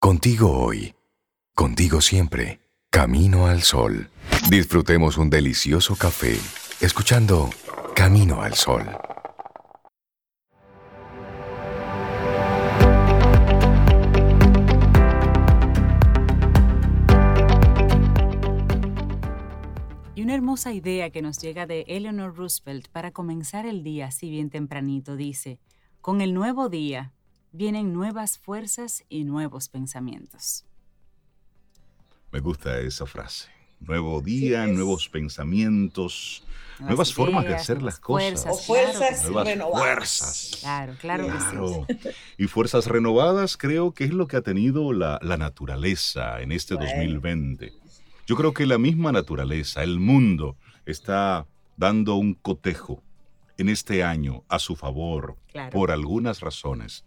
Contigo hoy. Contigo siempre. Camino al sol. Disfrutemos un delicioso café escuchando Camino al sol. Y una hermosa idea que nos llega de Eleanor Roosevelt para comenzar el día así bien tempranito dice, con el nuevo día vienen nuevas fuerzas y nuevos pensamientos. Me gusta esa frase. Nuevo día, nuevos pensamientos, nuevas, formas de hacer las cosas. o fuerzas nuevas renovadas. fuerzas. Claro, claro, Claro. que sí. Y fuerzas renovadas creo que es lo que ha tenido la, la naturaleza en este Bueno. 2020. Yo creo que la misma naturaleza, el mundo, está dando un cotejo en este año a su favor Claro. por algunas razones.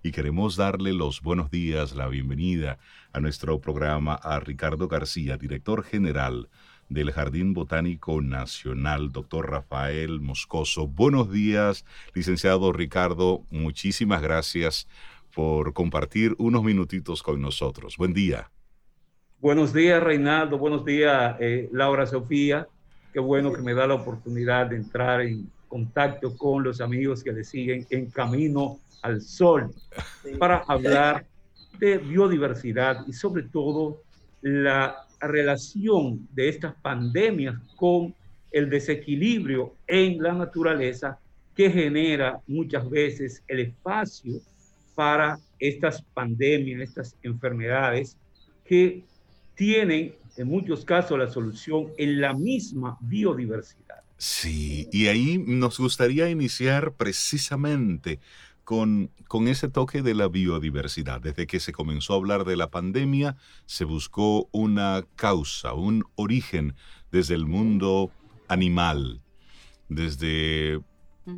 Y queremos darle los buenos días, la bienvenida a nuestro programa a Ricardo García, director general del Jardín Botánico Nacional, doctor Rafael Moscoso. Buenos días, licenciado Ricardo. Muchísimas gracias por compartir unos minutitos con nosotros. Buen día. Buenos días, Reinaldo. Buenos días, eh, Laura Sofía. Qué bueno que me da la oportunidad de entrar en contacto con los amigos que le siguen en Camino al Sol para hablar de biodiversidad y sobre todo la relación de estas pandemias con el desequilibrio en la naturaleza que genera muchas veces el espacio para estas pandemias, estas enfermedades que tienen en muchos casos la solución en la misma biodiversidad. Sí, y ahí nos gustaría iniciar precisamente con, con ese toque de la biodiversidad. Desde que se comenzó a hablar de la pandemia, se buscó una causa, un origen desde el mundo animal, desde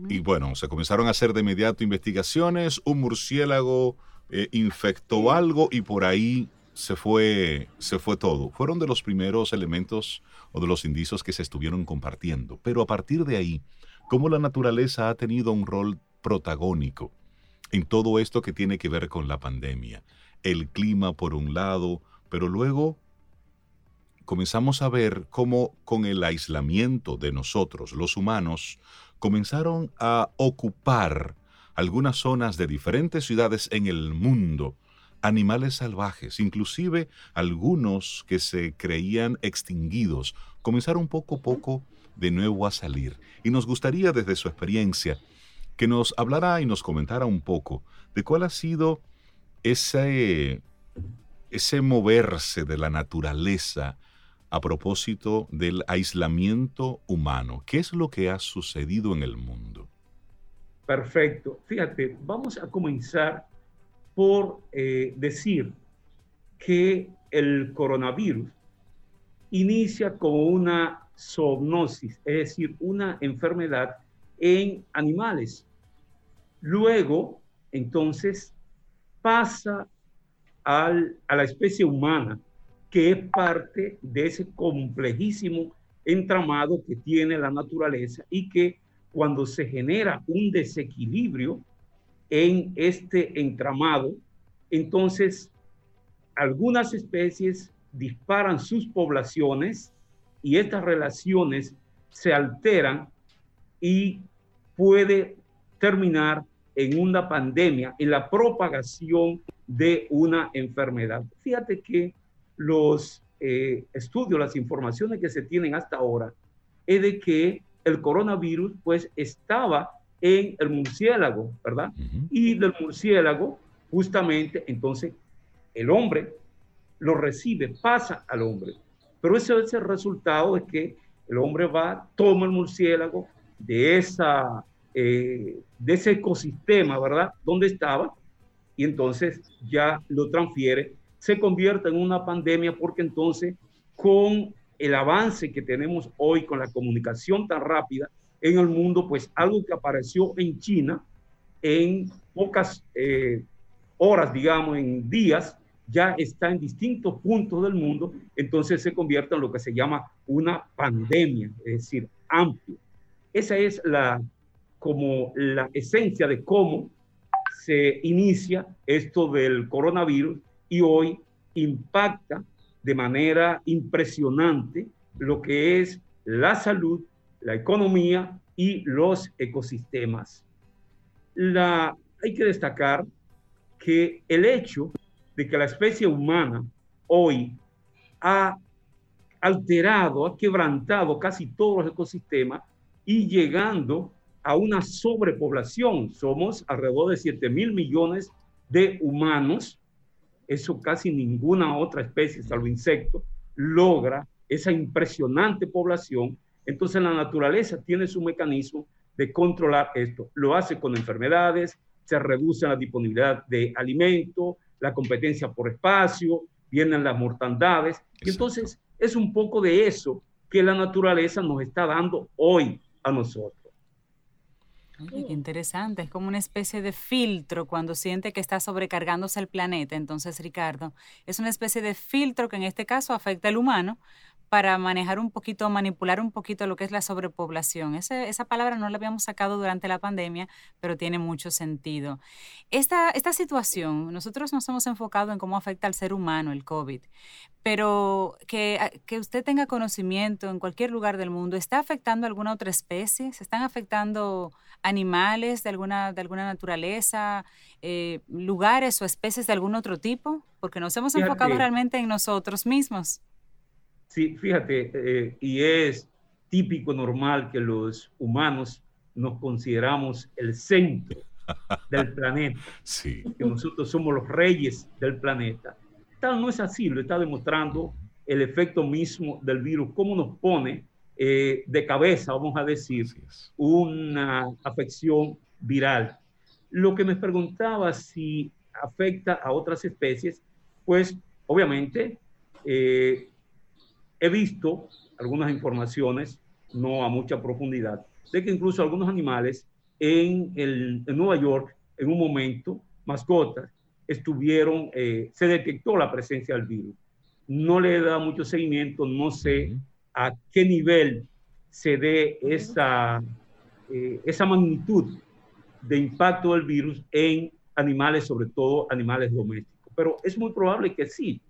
y bueno, se comenzaron a hacer de inmediato investigaciones, un murciélago eh, infectó algo y por ahí se fue, se fue todo. Fueron de los primeros elementos o de los indicios que se estuvieron compartiendo. Pero a partir de ahí, cómo la naturaleza ha tenido un rol protagónico en todo esto que tiene que ver con la pandemia. El clima por un lado, pero luego comenzamos a ver cómo con el aislamiento de nosotros, los humanos, comenzaron a ocupar algunas zonas de diferentes ciudades en el mundo, animales salvajes, inclusive algunos que se creían extinguidos, comenzaron poco a poco de nuevo a salir. Y nos gustaría desde su experiencia que nos hablara y nos comentara un poco de cuál ha sido ese, ese moverse de la naturaleza a propósito del aislamiento humano. ¿Qué es lo que ha sucedido en el mundo? Perfecto. Fíjate, vamos a comenzar por eh, decir que el coronavirus inicia como una zoonosis, es decir, una enfermedad en animales. Luego, entonces, pasa al- a la especie humana, que es parte de ese complejísimo entramado que tiene la naturaleza y que cuando se genera un desequilibrio en este entramado, entonces algunas especies disparan sus poblaciones y estas relaciones se alteran y puede terminar en una pandemia, en la propagación de una enfermedad. Fíjate que los eh, estudios, las informaciones que se tienen hasta ahora, es de que el coronavirus pues estaba en el murciélago, ¿verdad? Ujú. Y del murciélago, justamente, entonces, el hombre lo recibe, pasa al hombre. Pero ese es el resultado de que el hombre va, toma el murciélago de, esa, eh, de ese ecosistema, ¿verdad? Donde estaba, y entonces ya lo transfiere, se convierte en una pandemia porque entonces con el avance que tenemos hoy con la comunicación tan rápida en el mundo, pues algo que apareció en China en pocas eh, horas, digamos, en días, ya está en distintos puntos del mundo, entonces se convierte en lo que se llama una pandemia, es decir, amplio. Esa es la, como la esencia de cómo se inicia esto del coronavirus y hoy impacta de manera impresionante lo que es la salud, la economía y los ecosistemas. Hay que destacar que el hecho de que la especie humana hoy ha alterado, ha quebrantado casi todos los ecosistemas y llegando a una sobrepoblación. Somos alrededor de 7 mil millones de humanos. Eso casi ninguna otra especie, salvo insectos, logra esa impresionante población. Entonces la naturaleza tiene su mecanismo de controlar esto. Lo hace con enfermedades, se reduce la disponibilidad de alimento, la competencia por espacio, vienen las mortandades. Y entonces es un poco de eso que la naturaleza nos está dando hoy a nosotros. qué interesante, es como una especie de filtro cuando siente que está sobrecargándose el planeta. Entonces, Ricardo, es una especie de filtro que en este caso afecta al humano, para manejar un poquito, manipular un poquito lo que es la sobrepoblación. esa palabra no la habíamos sacado durante la pandemia, pero tiene mucho sentido. Esta, esta situación, nosotros nos hemos enfocado en cómo afecta al ser humano el COVID, pero que, ah, que usted tenga conocimiento en cualquier lugar del mundo, ¿está afectando a alguna otra especie? ¿Se están afectando animales de alguna, de alguna naturaleza, eh, lugares o especies de algún otro tipo? Porque nos hemos enfocado realmente en nosotros mismos. Sí, fíjate, eh, y es típico, normal que los humanos nos consideramos el centro del planeta. Sí. Que nosotros somos los reyes del planeta. Tal no es así, lo está demostrando el efecto mismo del virus, cómo nos pone eh, de cabeza, vamos a decir, una afección viral. Lo que me preguntaba si afecta a otras especies, pues obviamente eh, he visto algunas informaciones, no a mucha profundidad, de que incluso algunos animales en, el, en Nueva York, en un momento, mascotas, estuvieron, eh, se detectó la presencia del virus. No le he dado mucho seguimiento, no sé a qué nivel se dé esa, eh, esa magnitud de impacto del virus en animales, sobre todo animales domésticos. Pero es muy probable que sí,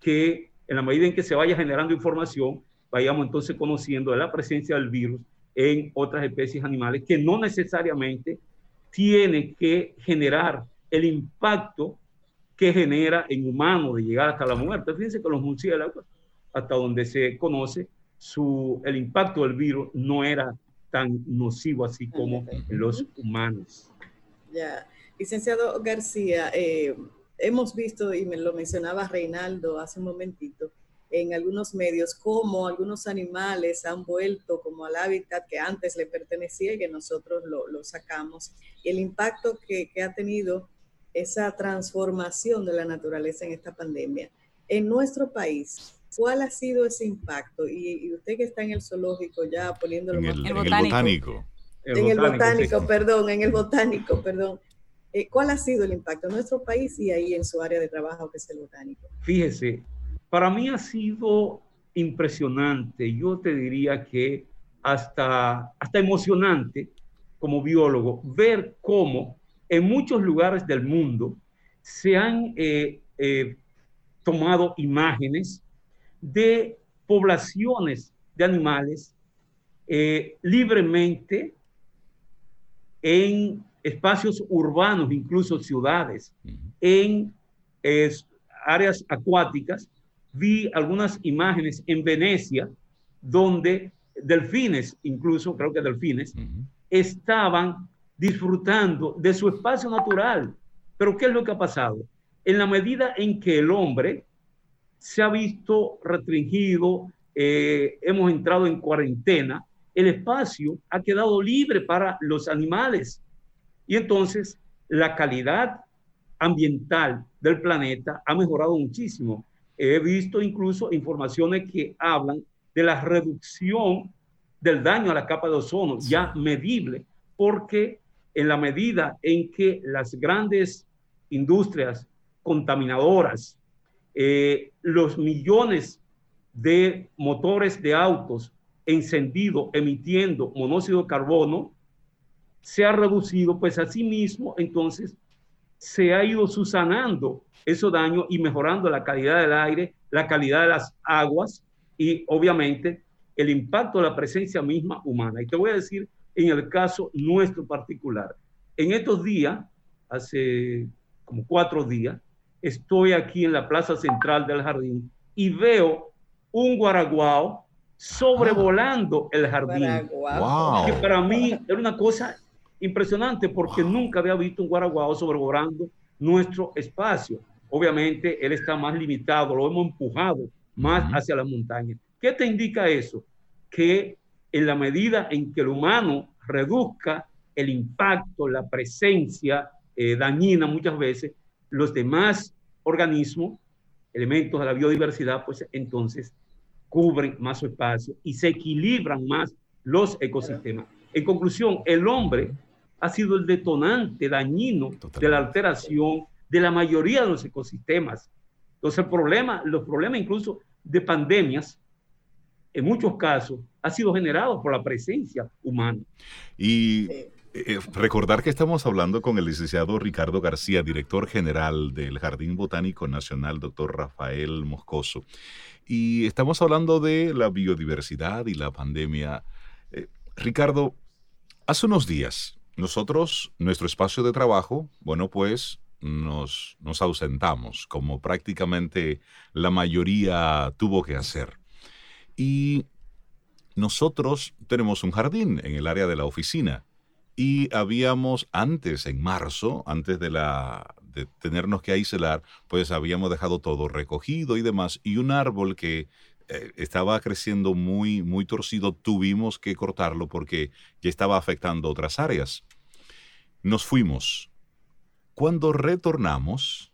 que en la medida en que se vaya generando información, vayamos entonces conociendo de la presencia del virus en otras especies animales que no necesariamente tiene que generar el impacto que genera en humanos de llegar hasta la muerte. Fíjense que los murciélagos, hasta donde se conoce, su, el impacto del virus no era tan nocivo así como en los humanos. Ya, licenciado García, eh, hemos visto, y me lo mencionaba Reinaldo hace un momentito, en algunos medios, cómo algunos animales han vuelto como al hábitat que antes le pertenecía y que nosotros lo, lo sacamos. Y el impacto que, que, ha tenido esa transformación de la naturaleza en esta pandemia. En nuestro país, ¿cuál ha sido ese impacto? Y, usted que está en el zoológico ya poniéndolo en el, en el botánico. En el botánico, perdón, en el botánico, perdón. Eh, ¿Cuál ha sido el impacto en nuestro país y ahí en su área de trabajo, que es el botánico? Fíjese, para mí ha sido impresionante, yo te diría que hasta, hasta emocionante como biólogo, ver cómo en muchos lugares del mundo se han eh, eh, tomado imágenes de poblaciones de animales libremente en espacios urbanos, incluso ciudades, en áreas acuáticas. Vi algunas imágenes en Venecia donde delfines, incluso creo que delfines, estaban disfrutando de su espacio natural. Pero ¿qué es lo que ha pasado? En la medida en que el hombre se ha visto restringido, eh, hemos entrado en cuarentena, el espacio ha quedado libre para los animales. Y entonces la calidad ambiental del planeta ha mejorado muchísimo. He visto incluso informaciones que hablan de la reducción del daño a la capa de ozono, ya medible, porque en la medida en que las grandes industrias contaminadoras, eh, los millones de motores de autos encendidos emitiendo monóxido de carbono, se ha reducido, pues asimismo, entonces, se ha ido susanando esos daños y mejorando la calidad del aire, la calidad de las aguas y obviamente el impacto de la presencia misma humana. Y te voy a decir en el caso nuestro particular. En estos días, hace como cuatro días, estoy aquí en la plaza central del jardín y veo un guaraguao sobrevolando el jardín. Wow. Que para mí era una cosa impresionante porque nunca había visto un guaraguao sobrevolando nuestro espacio. Obviamente él está más limitado, lo hemos empujado más hacia la montaña. ¿Qué te indica eso? Que en la medida en que el humano reduzca el impacto, la presencia eh, dañina muchas veces, los demás organismos, elementos de la biodiversidad, pues entonces cubren más su espacio y se equilibran más los ecosistemas. En conclusión, el hombre ha sido el detonante dañino de la alteración de la mayoría de los ecosistemas. Entonces, el problema, los problemas incluso de pandemias, en muchos casos, ha sido generado por la presencia humana. Y eh, recordar que estamos hablando con el licenciado Ricardo García, director general del Jardín Botánico Nacional, doctor Rafael Moscoso. Y estamos hablando de la biodiversidad y la pandemia. Eh, Ricardo, hace unos días nosotros, nuestro espacio de trabajo, bueno, pues nos, nos ausentamos, como prácticamente la mayoría tuvo que hacer. Y nosotros tenemos un jardín en el área de la oficina y habíamos antes, en marzo, antes de, la, de tenernos que aislar, pues habíamos dejado todo recogido y demás. Y un árbol que eh, estaba creciendo muy, muy torcido, tuvimos que cortarlo porque ya estaba afectando otras áreas. Nos fuimos. Cuando retornamos,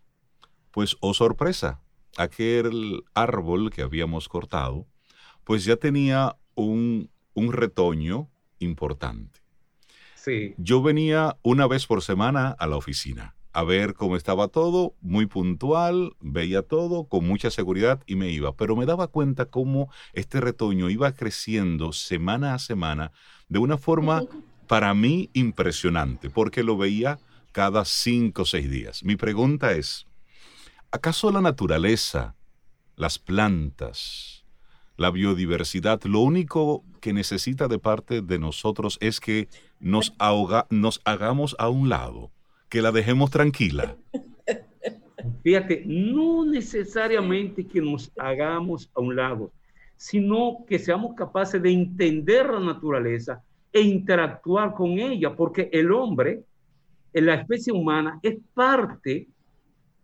pues, oh sorpresa, aquel árbol que habíamos cortado, pues ya tenía un, un retoño importante. Sí. Yo venía una vez por semana a la oficina a ver cómo estaba todo, muy puntual, veía todo con mucha seguridad y me iba. Pero me daba cuenta cómo este retoño iba creciendo semana a semana de una forma para mí impresionante, porque lo veía cada cinco o seis días. Mi pregunta es, ¿acaso la naturaleza, las plantas, la biodiversidad, lo único que necesita de parte de nosotros es que nos, nos hagamos a un lado? que la dejemos tranquila? Fíjate, no necesariamente que nos hagamos a un lado, sino que seamos capaces de entender la naturaleza e interactuar con ella, porque el hombre, en la especie humana, es parte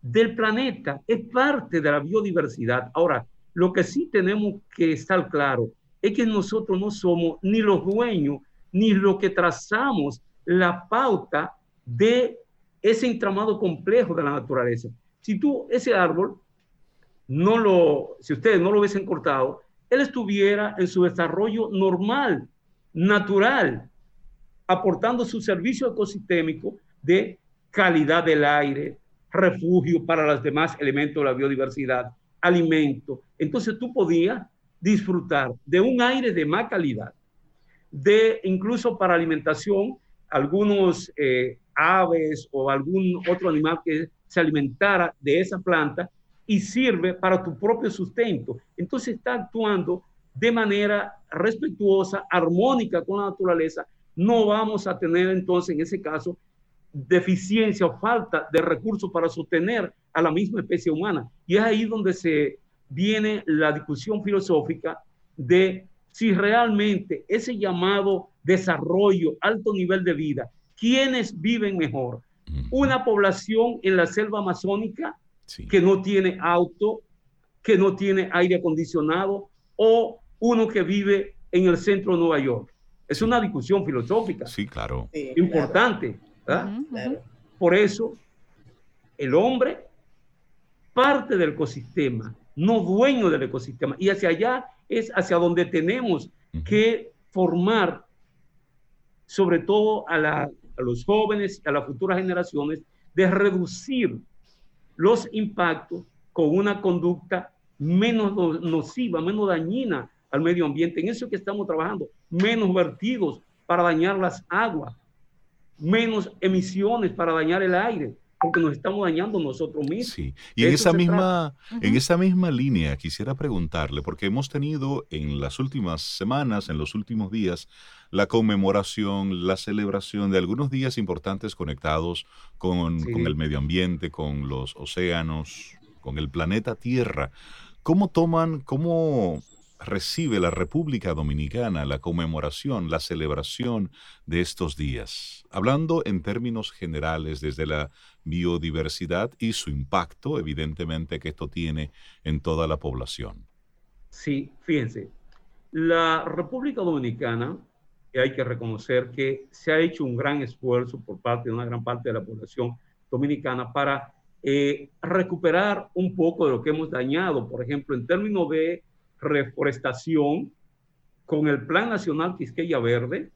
del planeta, es parte de la biodiversidad. Ahora, lo que sí tenemos que estar claro es que nosotros no somos ni los dueños, ni los que trazamos la pauta de ese entramado complejo de la naturaleza. Si tú, ese árbol, no lo, si ustedes no lo hubiesen cortado, él estuviera en su desarrollo normal, natural, aportando su servicio ecosistémico de calidad del aire, refugio para los demás elementos de la biodiversidad, alimento. Entonces tú podías disfrutar de un aire de más calidad, de incluso para alimentación, algunos eh, aves o algún otro animal que se alimentara de esa planta y sirve para tu propio sustento. Entonces está actuando de manera respetuosa, armónica con la naturaleza. No vamos a tener entonces en ese caso deficiencia o falta de recursos para sostener a la misma especie humana. Y es ahí donde se viene la discusión filosófica de si realmente ese llamado desarrollo, alto nivel de vida, ¿quiénes viven mejor? Una población en la selva amazónica que no tiene auto, que no tiene aire acondicionado, o uno que vive en el centro de Nueva York. Es una discusión filosófica. Sí, claro. importante. Por eso, el hombre parte del ecosistema, no dueño del ecosistema. Y hacia allá es hacia donde tenemos que formar, sobre todo a, los jóvenes a las futuras generaciones, de reducir los impactos con una conducta menos nociva, menos dañina al medio ambiente. En eso que estamos trabajando, menos vertidos para dañar las aguas, menos emisiones para dañar el aire. porque nos estamos dañando nosotros mismos. Sí, y en esa, misma, en esa misma línea quisiera preguntarle, porque hemos tenido en las últimas semanas, en los últimos días, la conmemoración, la celebración de algunos días importantes conectados con, con el medio ambiente, con los océanos, con el planeta Tierra. ¿Cómo toman, cómo recibe la República Dominicana la conmemoración, la celebración de estos días? Hablando en términos generales desde la biodiversidad y su impacto, evidentemente, que esto tiene en toda la población. Sí, fíjense, la República Dominicana, hay que reconocer que se ha hecho un gran esfuerzo por parte de una gran parte de la población dominicana para eh, recuperar un poco de lo que hemos dañado, por ejemplo, en términos de reforestación, con el Plan Nacional Quisqueya Verde,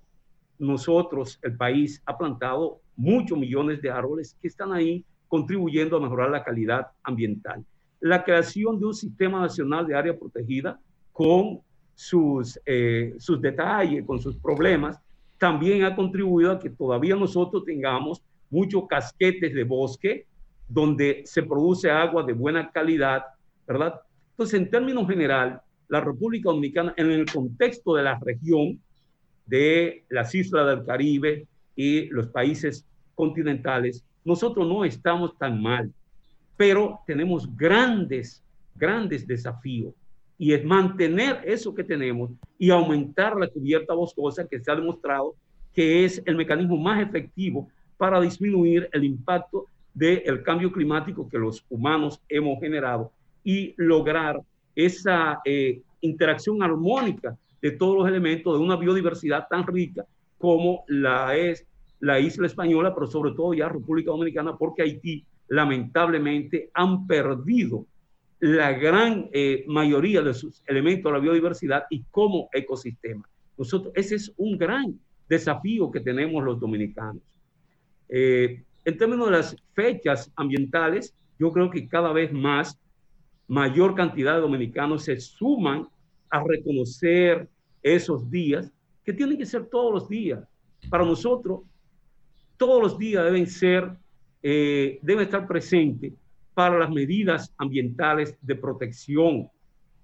nosotros, el país, ha plantado muchos millones de árboles que están ahí contribuyendo a mejorar la calidad ambiental. La creación de un sistema nacional de área protegida con sus, eh, sus detalles, con sus problemas, también ha contribuido a que todavía nosotros tengamos muchos casquetes de bosque donde se produce agua de buena calidad, ¿verdad? Entonces, en términos general, la República Dominicana, en el contexto de la región, de las islas del Caribe y los países continentales, nosotros no estamos tan mal, pero tenemos grandes, grandes desafíos. Y es mantener eso que tenemos y aumentar la cubierta boscosa que se ha demostrado que es el mecanismo más efectivo para disminuir el impacto del cambio climático que los humanos hemos generado y lograr esa eh, interacción armónica de todos los elementos de una biodiversidad tan rica como la es la isla española, pero sobre todo ya República Dominicana, porque Haití lamentablemente han perdido la gran eh, mayoría de sus elementos de la biodiversidad y como ecosistema. Nosotros, ese es un gran desafío que tenemos los dominicanos. Eh, en términos de las fechas ambientales, yo creo que cada vez más, mayor cantidad de dominicanos se suman a reconocer esos días, que tienen que ser todos los días. Para nosotros, todos los días deben ser, eh, deben estar presentes para las medidas ambientales de protección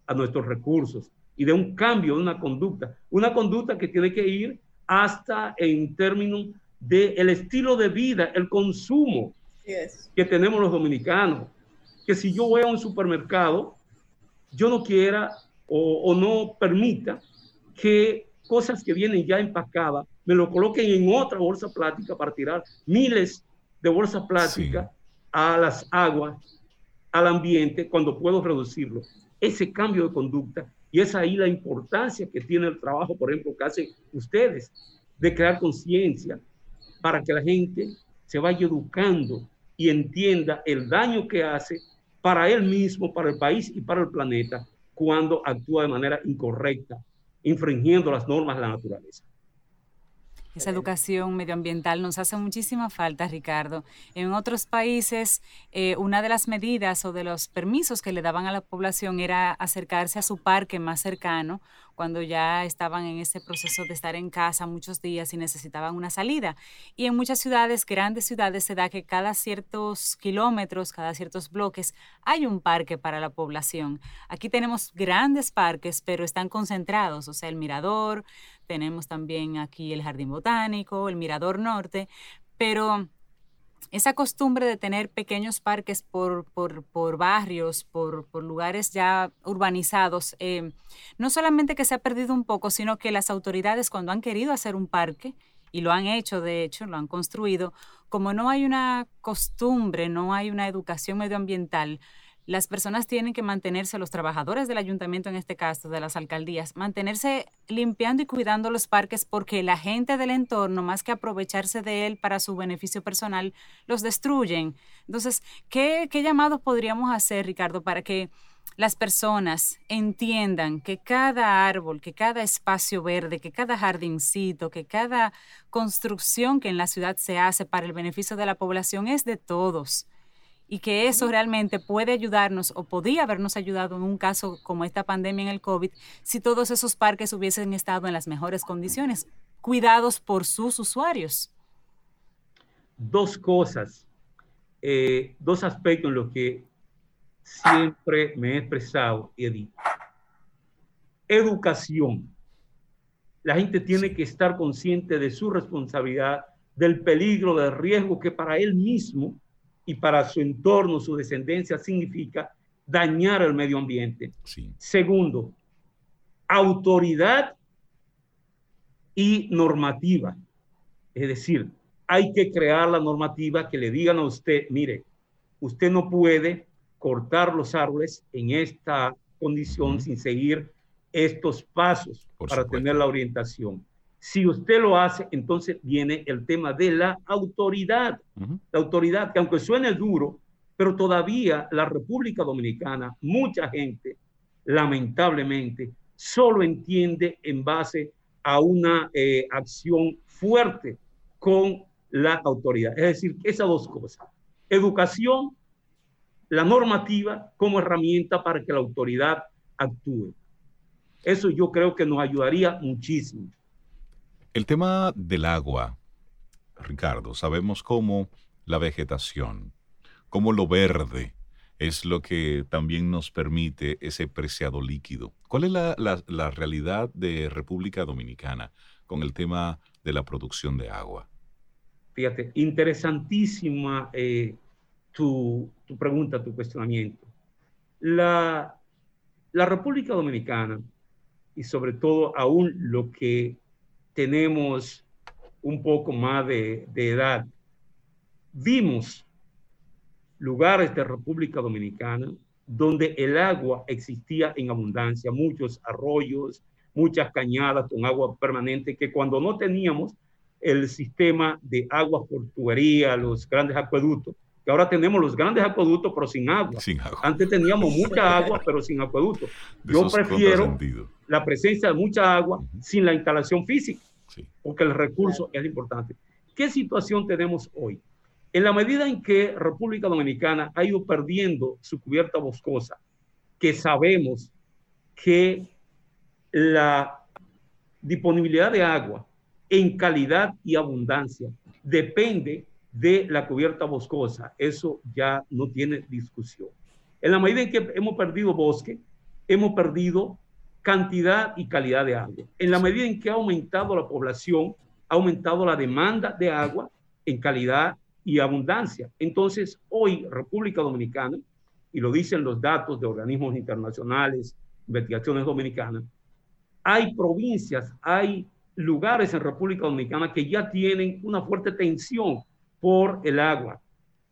a nuestros recursos y de un cambio de una conducta, una conducta que tiene que ir hasta en términos del el estilo de vida, el consumo que tenemos los dominicanos. Que si yo voy a un supermercado, yo no quiera o, no permita que cosas que vienen ya empacadas me lo coloquen en otra bolsa plástica para tirar miles de bolsas plásticas a las aguas, al ambiente, cuando puedo reducirlo. Ese cambio de conducta y es ahí la importancia que tiene el trabajo, por ejemplo, que hacen ustedes, de crear conciencia para que la gente se vaya educando y entienda el daño que hace para él mismo, para el país y para el planeta cuando actúa de manera incorrecta, infringiendo las normas de la naturaleza. Esa educación medioambiental nos hace muchísima falta, Ricardo. En otros países, eh, una de las medidas o de los permisos que le daban a la población era acercarse a su parque más cercano cuando ya estaban en ese proceso de estar en casa muchos días y necesitaban una salida. Y en muchas ciudades, grandes ciudades, se da que cada ciertos kilómetros, cada ciertos bloques, hay un parque para la población. Aquí tenemos grandes parques, pero están concentrados, o sea, el Mirador, tenemos también aquí el Jardín Botánico, el Mirador Norte, pero esa costumbre de tener pequeños parques por, por, barrios, por, lugares ya urbanizados, eh, no solamente que se ha perdido un poco, sino que las autoridades cuando han querido hacer un parque, y lo han hecho, de hecho, lo han construido, como no hay una costumbre, no hay una educación medioambiental, las personas tienen que mantenerse, los trabajadores del ayuntamiento en este caso, de las alcaldías, mantenerse limpiando y cuidando los parques porque la gente del entorno, más que aprovecharse de él para su beneficio personal, los destruyen. Entonces, ¿qué, qué llamados podríamos hacer, Ricardo, para que las personas entiendan que cada árbol, que cada espacio verde, que cada jardincito, que cada construcción que en la ciudad se hace para el beneficio de la población es de todos? Y que eso realmente puede ayudarnos o podía habernos ayudado en un caso como esta pandemia en el COVID si todos esos parques hubiesen estado en las mejores condiciones, cuidados por sus usuarios. Dos cosas. eh, dos aspectos en los que siempre me he expresado dicho. Educación. La gente tiene que estar consciente de su responsabilidad, del peligro, del riesgo que para él mismo y para su entorno, su descendencia, significa dañar el medio ambiente. Segundo, autoridad y normativa. Es decir, hay que crear la normativa que le digan a usted, mire, usted no puede cortar los árboles en esta condición sin seguir estos pasos para tener la orientación. Si usted lo hace, entonces viene el tema de la autoridad. La autoridad, que aunque suene duro, pero todavía la República Dominicana, mucha gente, lamentablemente, solo entiende en base a una eh, acción fuerte con la autoridad. Es decir, esas dos cosas. Educación, la normativa como herramienta para que la autoridad actúe. Eso yo creo que nos ayudaría muchísimo. El tema del agua, Ricardo, sabemos cómo la vegetación, cómo lo verde es lo que también nos permite ese preciado líquido. ¿Cuál es la, realidad de República Dominicana con el tema de la producción de agua? Fíjate, interesantísima eh, tu, pregunta, tu cuestionamiento. La República Dominicana, y sobre todo aún lo que tenemos un poco más de, edad, vimos lugares de República Dominicana donde el agua existía en abundancia, muchos arroyos, muchas cañadas con agua permanente, que cuando no teníamos el sistema de agua por los grandes acueductos, que ahora tenemos los grandes acueductos, pero sin agua. Antes teníamos mucha agua, pero sin acueducto. Yo prefiero la presencia de mucha agua sin la instalación física, porque el recurso es importante. ¿Qué situación tenemos hoy? En la medida en que República Dominicana ha ido perdiendo su cubierta boscosa, que sabemos que la disponibilidad de agua en calidad y abundancia depende de la cubierta boscosa. Eso ya no tiene discusión. En la medida en que hemos perdido bosque, hemos perdido cantidad y calidad de agua. En la medida en que ha aumentado la población, ha aumentado la demanda de agua en calidad y abundancia. Entonces, hoy República Dominicana, y lo dicen los datos de organismos internacionales, investigaciones dominicanas, hay provincias, hay lugares en República Dominicana que ya tienen una fuerte tensión por el agua,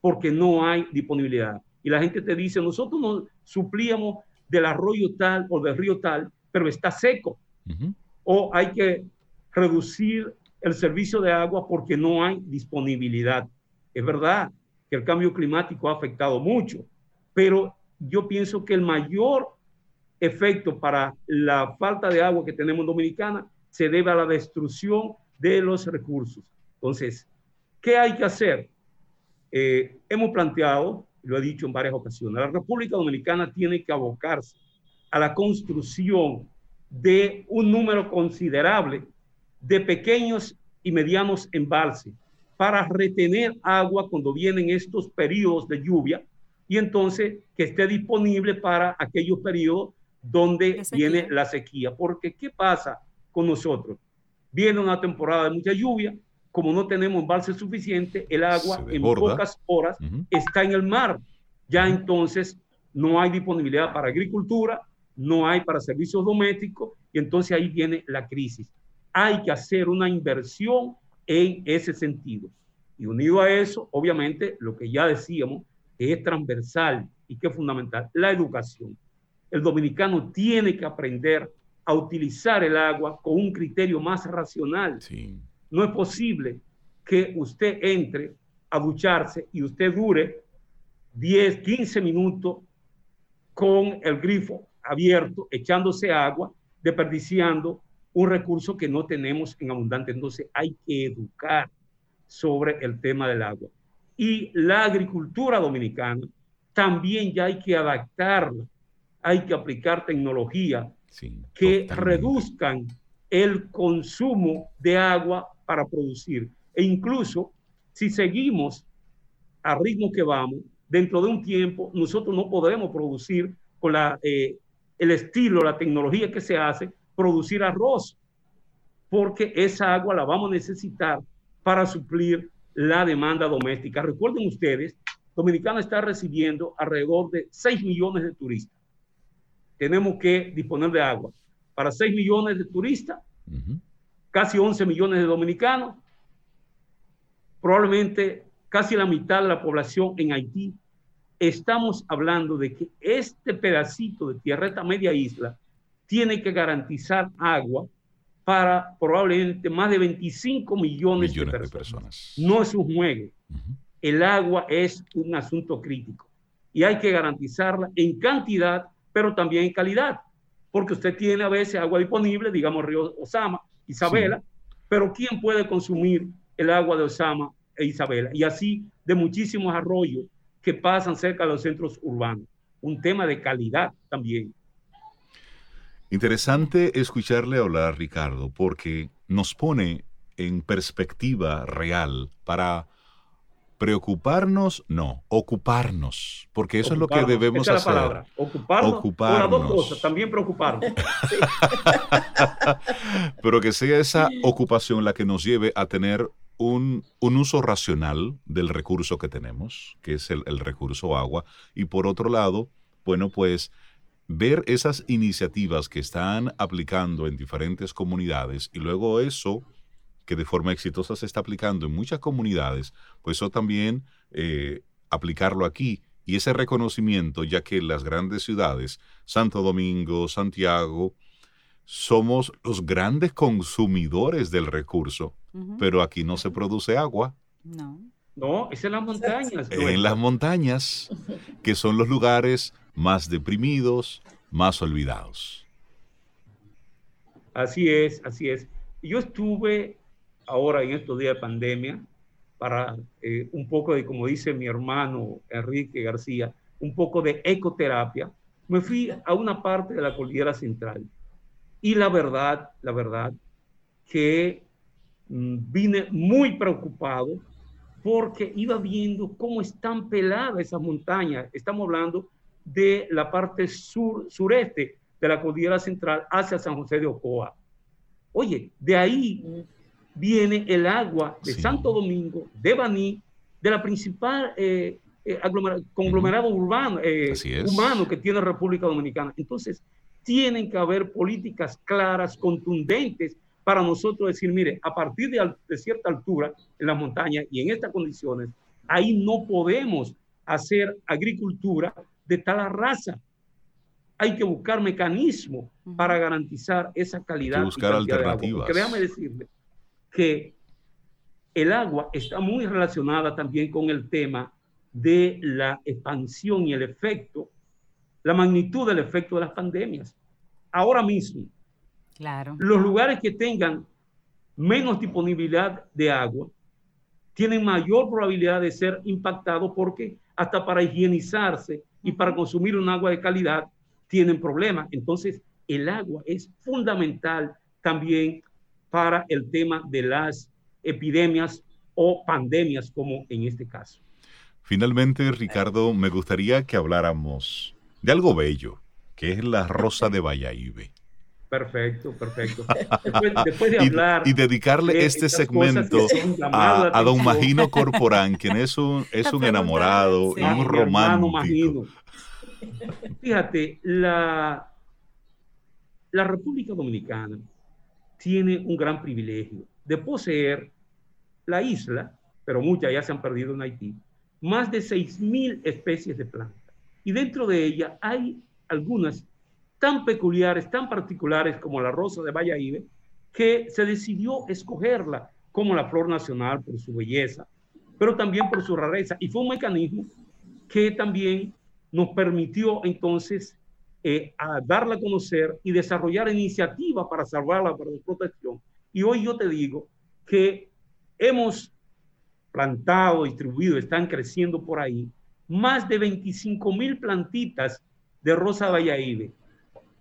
porque no hay disponibilidad. Y la gente te dice, nosotros nos suplíamos del arroyo tal o del río tal, pero está seco. O hay que reducir el servicio de agua porque no hay disponibilidad. Es verdad que el cambio climático ha afectado mucho, pero yo pienso que el mayor efecto para la falta de agua que tenemos en Dominicana se debe a la destrucción de los recursos. Entonces, ¿qué hay que hacer? Eh, hemos planteado, lo he dicho en varias ocasiones, la República Dominicana tiene que abocarse a la construcción de un número considerable de pequeños y medianos embalses para retener agua cuando vienen estos periodos de lluvia y entonces que esté disponible para aquellos periodos donde viene la sequía. Porque ¿qué pasa con nosotros? Viene una temporada de mucha lluvia, como no tenemos embalse suficiente, el agua en pocas horas está en el mar. Ya entonces no hay disponibilidad para agricultura, no hay para servicios domésticos y entonces ahí viene la crisis. Hay que hacer una inversión en ese sentido. Y unido a eso, obviamente, lo que ya decíamos, que es transversal y que es fundamental, la educación. El dominicano tiene que aprender a utilizar el agua con un criterio más racional. No es posible que usted entre a ducharse y usted dure 10, 15 minutos con el grifo abierto, echándose agua, desperdiciando un recurso que no tenemos en abundante. Entonces hay que educar sobre el tema del agua. Y la agricultura dominicana también ya hay que adaptarla, hay que aplicar tecnología que reduzcan el consumo de agua para producir. E incluso si seguimos a ritmo que vamos, dentro de un tiempo nosotros no podremos producir con la, eh, el estilo, la tecnología que se hace, producir arroz, porque esa agua la vamos a necesitar para suplir la demanda doméstica. Recuerden ustedes, Dominicana está recibiendo alrededor de 6 millones de turistas. Tenemos que disponer de agua para 6 millones de turistas, casi 11 millones de dominicanos, probablemente casi la mitad de la población en Haití. Estamos hablando de que este pedacito de tierra, esta media isla, tiene que garantizar agua para probablemente más de 25 millones, de, personas. No es un juego. El agua es un asunto crítico y hay que garantizarla en cantidad, pero también en calidad, porque usted tiene a veces agua disponible, digamos Río Osama, Isabela, pero ¿quién puede consumir el agua de Osama e Isabela? Y así de muchísimos arroyos que pasan cerca de los centros urbanos. Un tema de calidad también. Interesante escucharle hablar, Ricardo, porque nos pone en perspectiva real para preocuparnos, no, ocuparnos, porque eso es lo que debemos Esa hacer. Es la palabra. Ocuparnos, ocuparnos. las dos cosas, también preocuparnos. Pero que sea esa ocupación la que nos lleve a tener un, un uso racional del recurso que tenemos, que es el, el recurso agua, y por otro lado, bueno, pues ver esas iniciativas que están aplicando en diferentes comunidades y luego eso que de forma exitosa se está aplicando en muchas comunidades, pues eso también eh, aplicarlo aquí y ese reconocimiento, ya que las grandes ciudades, Santo Domingo, Santiago, somos los grandes consumidores del recurso, pero aquí no se produce agua. No. No, es en las montañas. En las montañas, que son los lugares más deprimidos, más olvidados. Así es, así es. Yo estuve ahora en estos días de pandemia para eh, un poco de, como dice mi hermano Enrique García, un poco de ecoterapia. Me fui a una parte de la cordillera central y la verdad, la verdad, que mm, vine muy preocupado porque iba viendo cómo están peladas esas montañas. Estamos hablando de la parte sur, sureste de la cordillera central hacia San José de Ocoa. Oye, de ahí viene el agua de Santo Domingo, de Baní, de la principal eh, eh, conglomerado urbano, eh, humano que tiene República Dominicana. Entonces, tienen que haber políticas claras, contundentes, para nosotros decir, mire, a partir de, de cierta altura en las montañas y en estas condiciones, ahí no podemos hacer agricultura de tal raza. Hay que buscar mecanismos para garantizar esa calidad. Hay buscar alternativas. Porque déjame decirle que el agua está muy relacionada también con el tema de la expansión y el efecto, la magnitud del efecto de las pandemias. Ahora mismo, claro. los lugares que tengan menos disponibilidad de agua tienen mayor probabilidad de ser impactados porque hasta para higienizarse y para consumir un agua de calidad tienen problemas. Entonces, el agua es fundamental también para el tema de las epidemias o pandemias, como en este caso. Finalmente, Ricardo, me gustaría que habláramos de algo bello, que es la rosa de Valladolid. Perfecto, perfecto. Después, de hablar. Y, dedicarle este segmento a, don Magino Corporán, quien es un, es un enamorado y un romántico. Fíjate, la, la República Dominicana tiene un gran privilegio de poseer la isla, pero muchas ya se han perdido en Haití, más de 6.000 especies de plantas. Y dentro de ella hay algunas tan peculiares, tan particulares como la rosa de Valladolid, que se decidió escogerla como la flor nacional por su belleza, pero también por su rareza. Y fue un mecanismo que también nos permitió entonces eh, a darla a conocer y desarrollar iniciativas para salvarla, para su protección. Y hoy yo te digo que hemos plantado, distribuido, están creciendo por ahí más de 25 mil plantitas de rosa Valladolid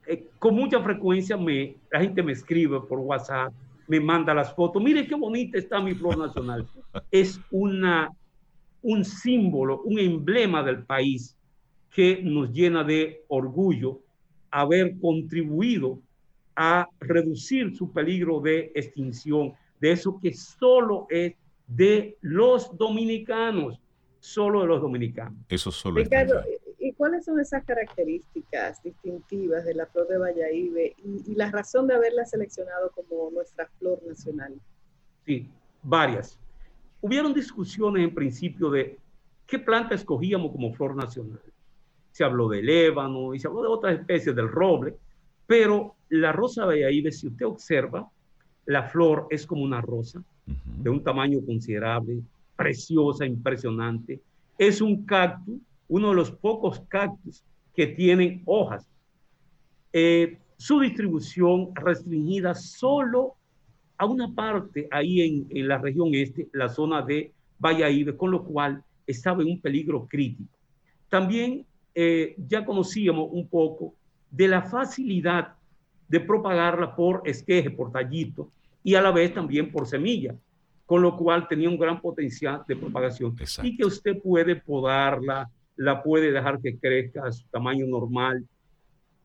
eh, con mucha frecuencia me, la gente me escribe por WhatsApp, me manda las fotos. Mire qué bonita está mi flor nacional. es una un símbolo, un emblema del país que nos llena de orgullo haber contribuido a reducir su peligro de extinción, de eso que solo es de los dominicanos, solo de los dominicanos. Eso solo Ricardo, ¿y cuáles son esas características distintivas de la flor de Valladolid y, y la razón de haberla seleccionado como nuestra flor nacional? Sí, varias. Hubieron discusiones en principio de qué planta escogíamos como flor nacional. Se habló del ébano y se habló de otras especies del roble, pero la rosa Valladolid, si usted observa, la flor es como una rosa de un tamaño considerable, preciosa, impresionante. Es un cactus, uno de los pocos cactus que tienen hojas. Eh, su distribución restringida solo a una parte ahí en, en la región este, la zona de Valladolid, con lo cual estaba en un peligro crítico. También eh, ya conocíamos un poco de la facilidad de propagarla por esqueje, por tallito, y a la vez también por semilla, con lo cual tenía un gran potencial de propagación Exacto. y que usted puede podarla, la puede dejar que crezca a su tamaño normal.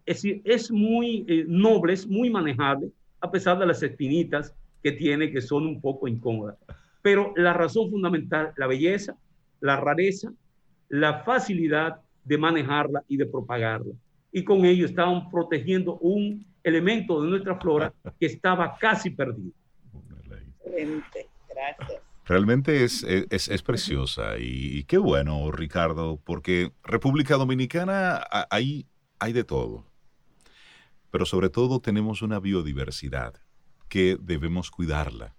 Es decir, es muy eh, noble, es muy manejable, a pesar de las espinitas que tiene, que son un poco incómodas. Pero la razón fundamental, la belleza, la rareza, la facilidad de manejarla y de propagarla. Y con ello estaban protegiendo un elemento de nuestra flora que estaba casi perdido. Excelente, gracias. Realmente es, es, es preciosa y, y, qué bueno, Ricardo, porque República Dominicana hay, hay de todo, pero sobre todo tenemos una biodiversidad que debemos cuidarla.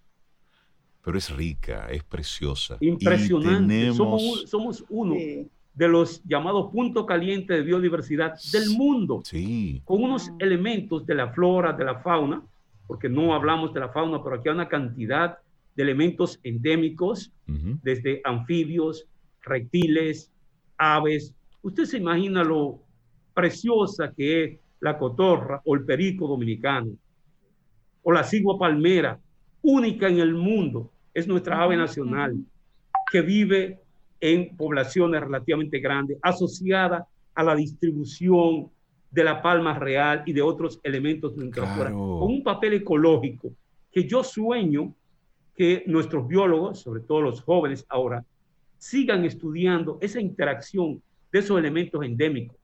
Pero es rica, es preciosa. Impresionante. Tenemos... Somos, somos, uno sí. De los llamados puntos calientes de biodiversidad del mundo. Sí. Con unos elementos de la flora, de la fauna, porque no hablamos de la fauna, pero aquí hay una cantidad de elementos endémicos, uh -huh. desde anfibios, reptiles, aves. Usted se imagina lo preciosa que es la cotorra o el perico dominicano, o la cigua palmera, única en el mundo, es nuestra ave nacional, que vive en poblaciones relativamente grandes, asociada a la distribución de la palma real y de otros elementos de Claro. con un papel ecológico que yo sueño que nuestros biólogos, sobre todo los jóvenes ahora, sigan estudiando esa interacción de esos elementos endémicos,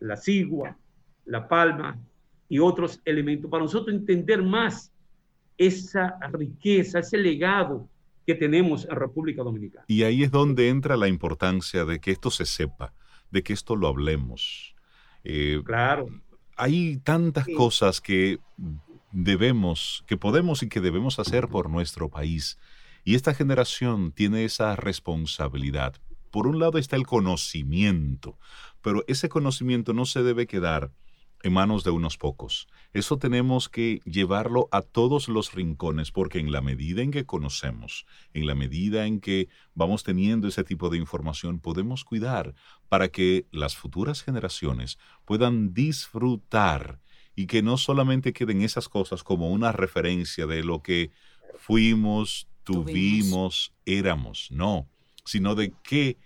la cigua, la palma y otros elementos, para nosotros entender más esa riqueza, ese legado que tenemos en República Dominicana. Y ahí es donde entra la importancia de que esto se sepa, de que esto lo hablemos. Eh, Claro, hay tantas Sí. cosas que debemos, que podemos y que debemos hacer por nuestro país. Y esta generación tiene esa responsabilidad. Por un lado está el conocimiento, pero ese conocimiento no se debe quedar en manos de unos pocos. Eso tenemos que llevarlo a todos los rincones, porque en la medida en que conocemos, en la medida en que vamos teniendo ese tipo de información, podemos cuidar para que las futuras generaciones puedan disfrutar y que no solamente queden esas cosas como una referencia de lo que fuimos, tuvimos, éramos, no, sino de qué,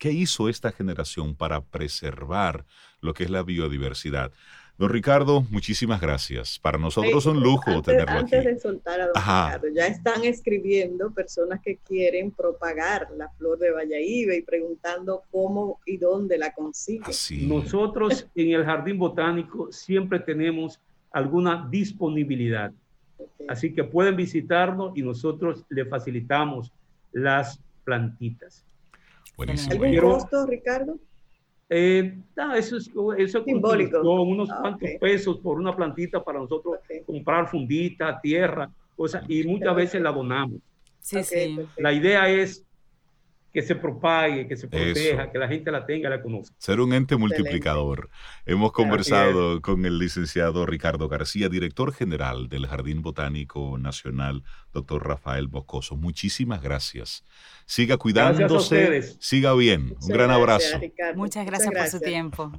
qué hizo esta generación para preservar lo que es la biodiversidad. Don Ricardo, muchísimas gracias. Para nosotros es un lujo antes, tenerlo aquí. antes de soltar a don Ajá. Ricardo, ya están escribiendo personas que quieren propagar la flor de Valladolid y preguntando cómo y dónde la consiguen. Así. nosotros en el Jardín Botánico siempre tenemos alguna disponibilidad. Así que pueden visitarnos y nosotros le facilitamos las plantitas. Buenísimo. ¿Algún Quiero- costo, Ricardo? Eh, no, eso es eso Simbólico. unos Ah, cuantos ok. pesos por una plantita para nosotros Ok. comprar fundita, tierra, cosas, y muchas veces la donamos. Sí, Ok, sí. La idea es que se propague, que se proteja, Eso. que la gente la tenga, la conozca. Ser un ente multiplicador. Hemos conversado con el licenciado Ricardo García, director general del Jardín Botánico Nacional, doctor Rafael Boscoso. Muchísimas gracias. Siga cuidándose, ustedes. siga bien. Muchas un gran gracias, abrazo. Ricardo. Muchas gracias por su gracias. tiempo.